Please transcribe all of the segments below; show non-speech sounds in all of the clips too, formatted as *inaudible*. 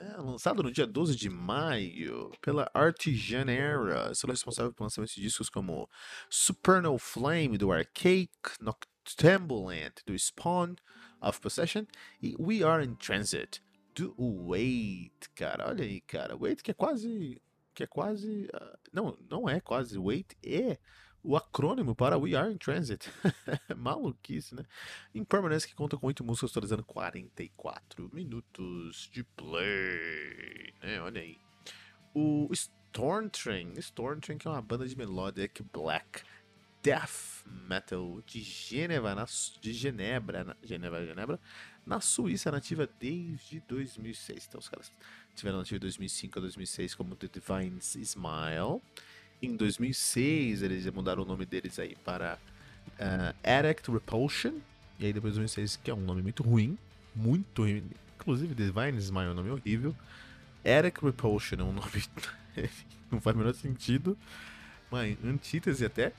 né? lançado no dia 12 de maio pela Artisan Era, sendo responsável por lançamentos de discos como Supernal Flame do Arcade, Noctambulant do Spawn of Possession e We Are in Transit do Wait, cara, olha aí, cara, Wait que é quase, que é quase, uh, não, não é quase, Wait é o acrônimo para We Are in Transit. *laughs* Maluquice, né? Impermanence que conta com 8 músicas, totalizando 44 minutos de play. Né? Olha aí. O Storm Train. Storm Train que é uma banda de melodic black death metal de Geneva, na, de Genebra, na, Genebra, Genebra, na Suíça, nativa desde 2006. Então os caras tiveram nativa de 2005 a 2006 como The Divine Smile. Em 2006, eles mudaram o nome deles aí para uh, Addict Repulsion. E aí depois de 2006, que é um nome muito ruim. Muito ruim. Inclusive, Divine Smile é um nome horrível. Addict Repulsion é um nome... *laughs* não faz o menor sentido. Mas antítese até.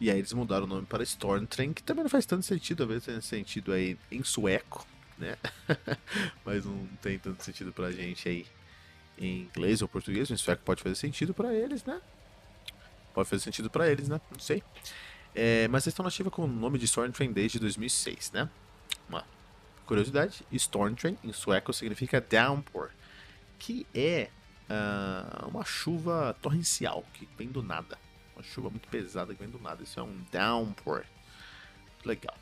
E aí eles mudaram o nome para Storm Train, que também não faz tanto sentido. Às vezes tem sentido aí em sueco, né? *laughs* Mas não tem tanto sentido pra gente aí em inglês ou português. Em sueco pode fazer sentido para eles, né? Pode fazer sentido para eles, né? Não sei. É, mas eles estão nativa com o nome de Stormtrain desde 2006, né? Uma curiosidade: Stormtrain em sueco significa downpour, que é uh, uma chuva torrencial que vem do nada. Uma chuva muito pesada que vem do nada. Isso é um downpour. Legal.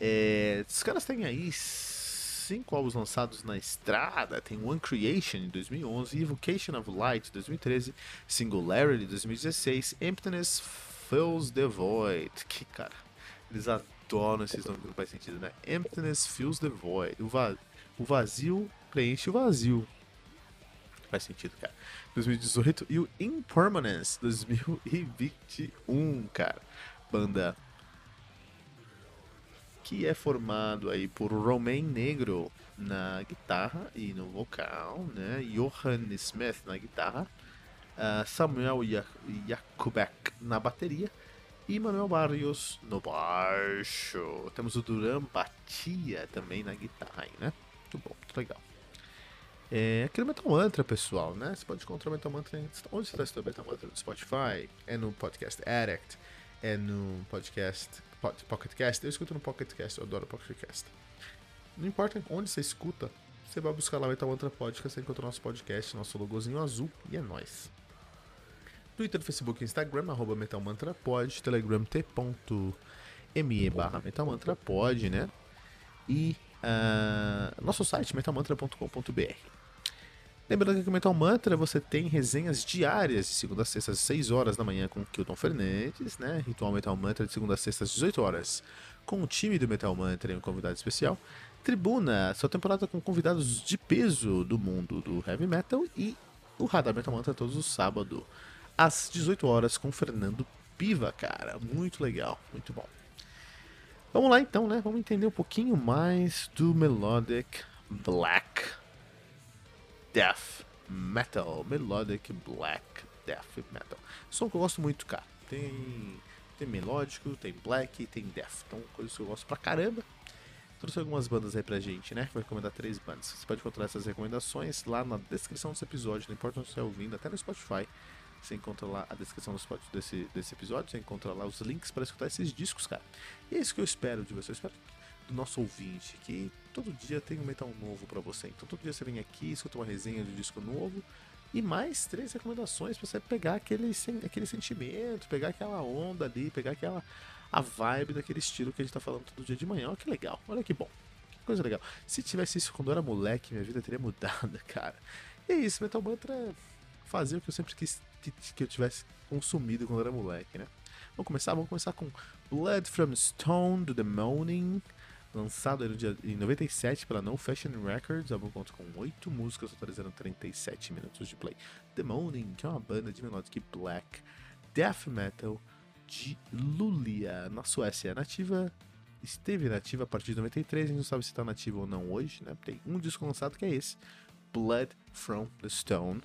É, caras têm aí cinco álbuns lançados na estrada. Tem One Creation em 2011, Evocation of Light em 2013, Singularity em 2016, Emptiness Fills the Void. Que cara, eles adoram esses nomes que não faz sentido, né? Emptiness Fills the Void. O, va o vazio preenche o vazio. Faz sentido, cara. 2018 e o Impermanence 2021, cara. Banda que é formado aí por Romain Negro na guitarra e no vocal, né? Johan Smith na guitarra, uh, Samuel Jakubek na bateria e Manuel Barrios no baixo. Temos o Duran Batia também na guitarra aí, né? Muito bom, muito legal. É aquele Metal Mantra, pessoal, né? Você pode encontrar o Metal Mantra. Onde você está estudando Metal Mantra? No Spotify, é no Podcast Addict, é no podcast Pocket Cast, eu escuto no Pocket Cast, eu adoro Pocket Cast. Não importa onde você escuta, você vai buscar lá o Metal Podcast, você encontra o nosso podcast, nosso logozinho azul, e é nóis. Twitter, Facebook Instagram, arroba Metal Mantra Pod, Telegram t.me barra Pod, né? E uh, nosso site metalmantra.com.br. Lembrando que no Metal Mantra você tem resenhas diárias de segunda a sexta às 6 horas da manhã com o Kilton Fernandes, né? Ritual Metal Mantra de segunda a sexta às 18 horas com o time do Metal Mantra e um convidado especial. Tribuna, sua temporada com convidados de peso do mundo do heavy metal e o Radar Metal Mantra todos os sábados às 18 horas com Fernando Piva, cara. Muito legal, muito bom. Vamos lá então, né? Vamos entender um pouquinho mais do Melodic Black death metal, melodic black death metal. Som que eu gosto muito, cara. Tem tem melódico, tem black, tem death. Então, coisas que eu gosto pra caramba. Trouxe algumas bandas aí pra gente, né? Vou recomendar três bandas. Você pode encontrar essas recomendações lá na descrição desse episódio, não importa onde você está ouvindo, até no Spotify. Você encontra lá a descrição do spot desse, desse episódio, você encontra lá os links para escutar esses discos, cara. E é isso que eu espero de você. Eu espero do nosso ouvinte, que todo dia tem um metal novo para você. Então todo dia você vem aqui, escuta uma resenha de disco novo e mais três recomendações para você pegar aquele, aquele sentimento, pegar aquela onda ali, pegar aquela a vibe daquele estilo que a gente tá falando todo dia de manhã. Olha que legal, olha que bom. Que coisa legal. Se tivesse isso quando eu era moleque, minha vida teria mudado, *laughs* cara. E é isso, Metal Mantra é fazer o que eu sempre quis que, que eu tivesse consumido quando eu era moleque, né? Vamos começar? Vamos começar com Blood from Stone do The Moaning Lançado no dia, em 97 pela No Fashion Records, o álbum conta com 8 músicas, totalizando 37 minutos de play. The Morning, que é uma banda de melodic black death metal de Lulia, na Suécia. Nativa, esteve nativa a partir de 93, a gente não sabe se está nativa ou não hoje, né? Tem um disco lançado que é esse, Blood from the Stone.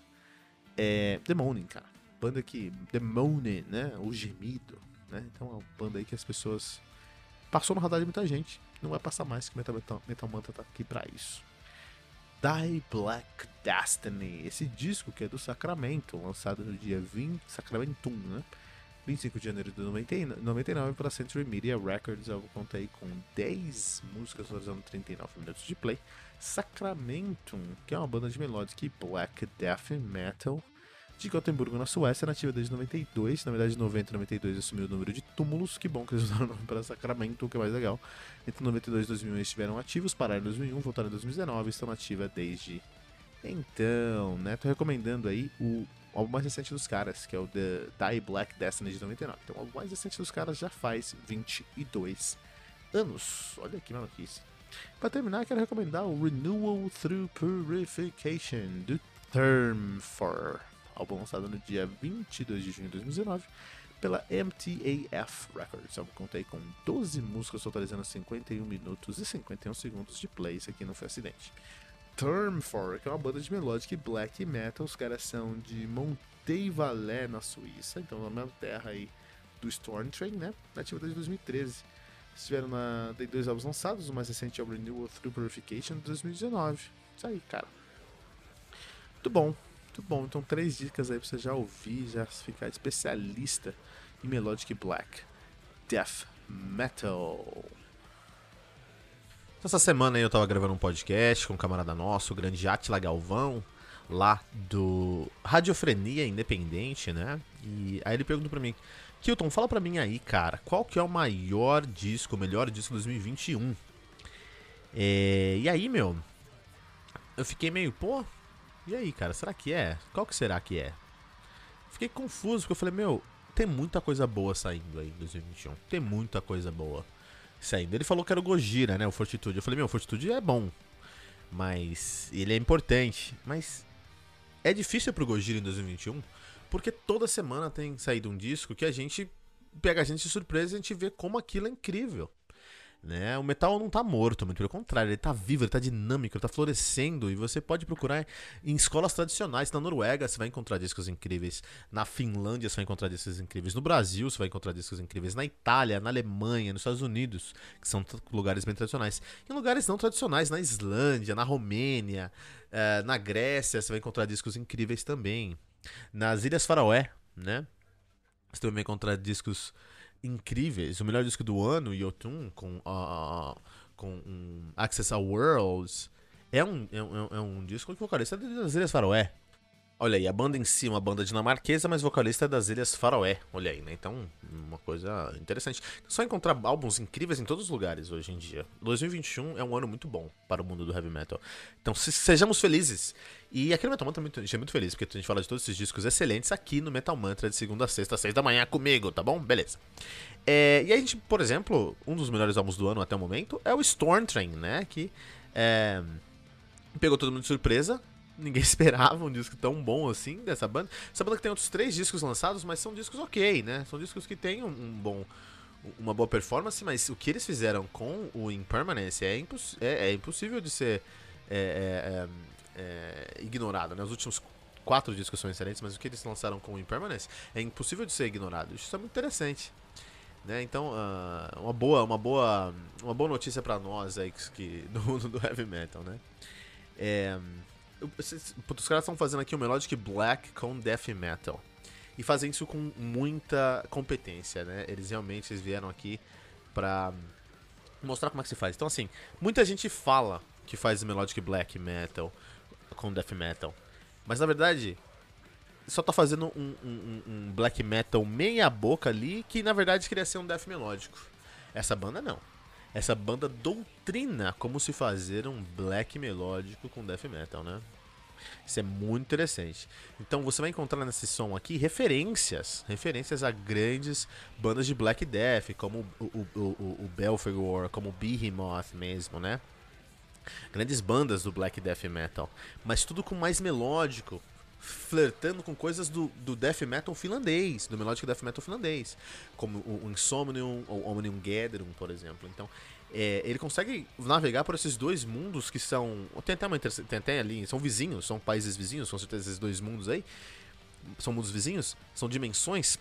É, The Morning, cara. Banda que. The Moaning, né? O gemido, né? Então é uma banda aí que as pessoas. Passou no radar de muita gente. Não vai passar mais, que Metal, Metal, Metal tá aqui pra isso. Die Black Destiny, esse disco que é do Sacramento, lançado no dia 20, Sacramentum, né? 25 de janeiro de 99 para Century Media Records, eu contei com 10 músicas usando 39 minutos de play. Sacramento, que é uma banda de melodic black death metal de Gotemburgo, na Suécia, nativa desde 92. Na verdade, 90 e 92 assumiu o número de túmulos. Que bom que eles *laughs* usaram o nome para Sacramento, o que é mais legal. Entre 92 e 2001 eles estiveram ativos, pararam em 2001, voltaram em 2019 estão ativa desde então, né? Tô recomendando aí o álbum mais recente dos caras, que é o The Die Black Destiny de 99. Então, o álbum mais recente dos caras já faz 22 anos. Olha que maluquice. Para terminar, quero recomendar o Renewal Through Purification do Term for álbum lançado no dia 22 de junho de 2019 pela MTAF Records. Eu contei com 12 músicas totalizando 51 minutos e 51 segundos de play. Isso aqui não foi acidente. Term for, que é uma banda de melodic black metal. Os caras são de Montevalé, na Suíça, então na mesma terra aí do Storm Train, né? Nativa desde 2013. Estiveram na. Tem dois álbuns lançados, o mais recente é o Renewal Through Purification de 2019. Isso aí, cara. Muito bom, muito bom. Então, três dicas aí pra você já ouvir, já ficar especialista em Melodic Black Death Metal. Essa semana aí eu tava gravando um podcast com um camarada nosso, o grande Atila Galvão, lá do Radiofrenia Independente, né? E aí ele perguntou pra mim, Kilton, fala pra mim aí, cara, qual que é o maior disco, o melhor disco de 2021? É, e aí, meu, eu fiquei meio, pô, e aí, cara, será que é? Qual que será que é? Fiquei confuso, porque eu falei, meu, tem muita coisa boa saindo aí em 2021. Tem muita coisa boa saindo. Ele falou que era o Gojira, né? O Fortitude. Eu falei, meu, o Fortitude é bom. Mas ele é importante. Mas é difícil pro Gojira em 2021, porque toda semana tem saído um disco que a gente pega a gente de surpresa e a gente vê como aquilo é incrível. Né? O metal não está morto, muito pelo contrário, ele está vivo, ele está dinâmico, ele está florescendo. E você pode procurar em escolas tradicionais. Na Noruega você vai encontrar discos incríveis, na Finlândia você vai encontrar discos incríveis, no Brasil você vai encontrar discos incríveis, na Itália, na Alemanha, nos Estados Unidos, que são lugares bem tradicionais. Em lugares não tradicionais, na Islândia, na Romênia, eh, na Grécia você vai encontrar discos incríveis também. Nas Ilhas Faroé, né? Você também vai encontrar discos incríveis. O melhor disco do ano, Yotun, com, uh, com um Access ao Worlds, é um, é, um, é um disco que o vocalista é das Ilhas Faroé. Olha aí, a banda em si é uma banda dinamarquesa, mas vocalista é das Ilhas Faroé. Olha aí, né? Então, uma coisa interessante. Só encontrar álbuns incríveis em todos os lugares hoje em dia. 2021 é um ano muito bom para o mundo do heavy metal. Então, se, sejamos felizes. E aqui no Metal Mantra a gente é muito feliz, porque a gente fala de todos esses discos excelentes aqui no Metal Mantra de segunda a sexta, seis da manhã comigo, tá bom? Beleza. É, e a gente, por exemplo, um dos melhores álbuns do ano até o momento é o Storm Train, né? Que é, pegou todo mundo de surpresa ninguém *laughs* esperava um disco tão bom assim dessa banda. Essa banda que tem outros três discos lançados, mas são discos ok, né? São discos que têm um, um bom uma boa performance, mas o que eles fizeram com o Impermanence é, imposs é, é impossível de ser é, é, é, é ignorado, né? Os últimos quatro discos são excelentes, mas o que eles lançaram com o Impermanence é impossível de ser ignorado. Isso é muito interessante. Né? Então, uh, uma boa, uma boa, uma boa notícia para nós aí que, *laughs* do mundo do heavy metal, né? É, os caras estão fazendo aqui o Melodic Black com Death Metal. E fazem isso com muita competência, né? Eles realmente eles vieram aqui pra mostrar como é que se faz. Então, assim, muita gente fala que faz Melodic Black Metal com Death Metal. Mas, na verdade, só tá fazendo um, um, um Black Metal meia boca ali que, na verdade, queria ser um Death Melódico. Essa banda, não. Essa banda doutrina como se fazer um black melódico com death metal, né? Isso é muito interessante. Então você vai encontrar nesse som aqui referências, referências a grandes bandas de Black Death, como o, o, o, o Belfegor, como o Behemoth mesmo, né? Grandes bandas do Black Death Metal, mas tudo com mais melódico, flertando com coisas do, do death metal finlandês, do melodic death metal finlandês, como o, o Insomnium ou Omnium Gatherum, por exemplo. Então, é, ele consegue navegar por esses dois mundos que são. Tem até, uma, tem até ali, são vizinhos, são países vizinhos, com certeza esses dois mundos aí. São mundos vizinhos, são dimensões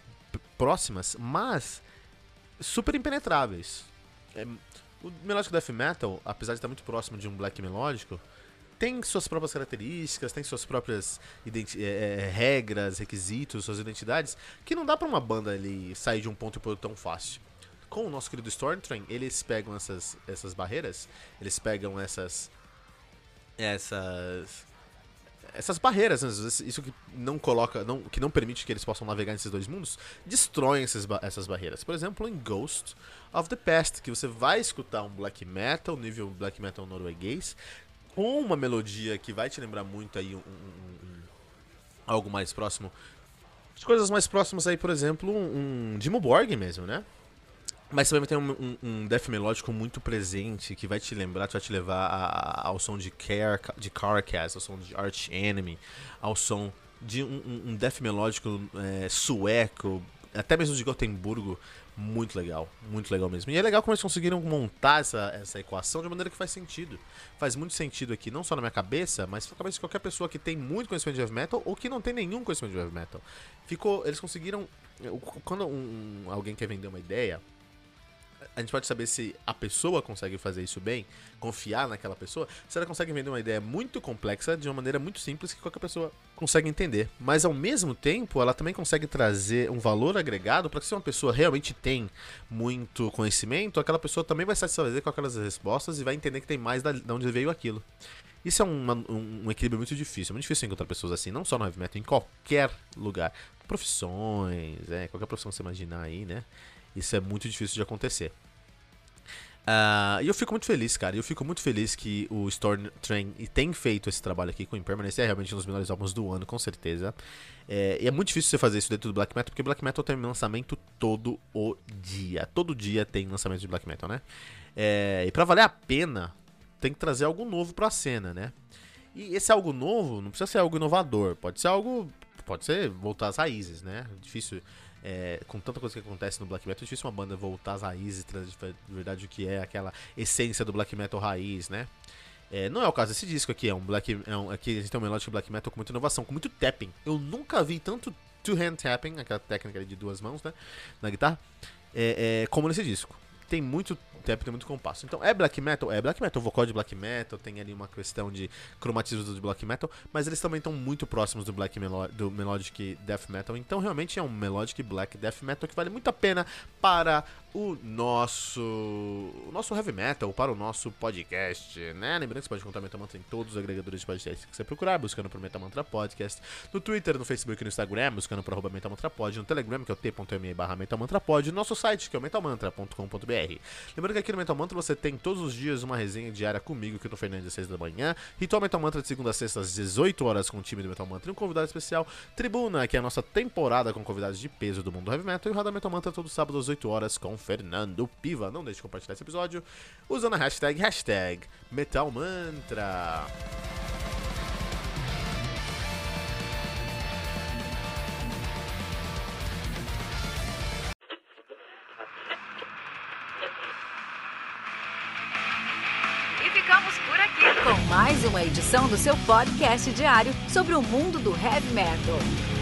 próximas, mas super impenetráveis. É, o melódico death metal, apesar de estar muito próximo de um black melódico, tem suas próprias características, tem suas próprias é, regras, requisitos, suas identidades, que não dá para uma banda ali sair de um ponto para outro tão fácil. Com o nosso querido Stormtrain, eles pegam essas, essas barreiras, eles pegam essas essas essas barreiras, isso que não coloca, não, que não permite que eles possam navegar nesses dois mundos, destroem essas, essas barreiras. Por exemplo, em Ghost of the Past, que você vai escutar um black metal, nível black metal norueguês, com uma melodia que vai te lembrar muito aí um, um, um algo mais próximo. De coisas mais próximas aí, por exemplo, um, Dimo Borg mesmo, né? Mas também vai ter um, um, death melódico muito presente que vai te lembrar, vai te levar a, a, ao som de, Car de Carcass, ao som de Arch Enemy, ao som de um, um death melódico é, sueco, até mesmo de Gotemburgo, muito legal, muito legal mesmo. E é legal como eles conseguiram montar essa, essa equação de maneira que faz sentido. Faz muito sentido aqui, não só na minha cabeça, mas na cabeça de qualquer pessoa que tem muito conhecimento de heavy metal ou que não tem nenhum conhecimento de heavy metal. Ficou, eles conseguiram. Quando um, alguém quer vender uma ideia, a gente pode saber se a pessoa consegue fazer isso bem, confiar naquela pessoa, se ela consegue vender uma ideia muito complexa de uma maneira muito simples que qualquer pessoa consegue entender. Mas ao mesmo tempo, ela também consegue trazer um valor agregado para que se uma pessoa realmente tem muito conhecimento, aquela pessoa também vai satisfazer com aquelas respostas e vai entender que tem mais de onde veio aquilo. Isso é uma, um, um, equilíbrio muito difícil. É muito difícil encontrar pessoas assim, não só no heavy metal, em qualquer lugar. Profissões, é, qualquer profissão que você imaginar aí, né? Isso é muito difícil de acontecer. Uh, e eu fico muito feliz, cara. Eu fico muito feliz que o Storm Train tem feito esse trabalho aqui com Impermanence. É realmente um dos melhores álbuns do ano, com certeza. É, e é muito difícil você fazer isso dentro do Black Metal, porque Black Metal tem lançamento todo o dia. Todo dia tem lançamento de Black Metal, né? É, e pra valer a pena, tem que trazer algo novo pra cena, né? E esse algo novo não precisa ser algo inovador. Pode ser algo. Pode ser voltar às raízes, né? Difícil é, com tanta coisa que acontece no black metal, é difícil uma banda voltar às raízes, de verdade o que é aquela essência do black metal raiz, né? É, não é o caso desse disco aqui, é um black. É um, aqui a gente tem um melódico black metal com muita inovação, com muito tapping. Eu nunca vi tanto two-hand tapping, aquela técnica de duas mãos, né? Na guitarra, é, é, como nesse disco. Tem muito tempo, tem muito compasso. Então, é black metal? É black metal, vocal de black metal, tem ali uma questão de cromatismo do black metal, mas eles também estão muito próximos do black melo do melodic death metal. Então, realmente é um melodic black death metal que vale muito a pena para o nosso o nosso heavy metal, para o nosso podcast, né? Lembrando que você pode encontrar Metal Mantra em todos os agregadores de podcast que você procurar, buscando por Metal Mantra Podcast, no Twitter, no Facebook e no Instagram, buscando por arroba Pod, no Telegram, que é o t.me barra Metal Mantra Pod, no nosso site, que é o metalmantra.com.br. Lembrando que aqui no Metal Mantra você tem todos os dias uma resenha diária comigo, que eu tô Fernandes às 6 da manhã, Ritual Metal Mantra de segunda a sexta às 18 horas com o time do Metal Mantra e um convidado especial, Tribuna, que é a nossa temporada com convidados de peso do mundo heavy metal, e o Radar Metal Mantra todo sábado às 8 horas com Fernando Piva. Não deixe de compartilhar esse episódio usando a hashtag, hashtag Metal Mantra. Ficamos por aqui com mais uma edição do seu podcast diário sobre o mundo do heavy metal.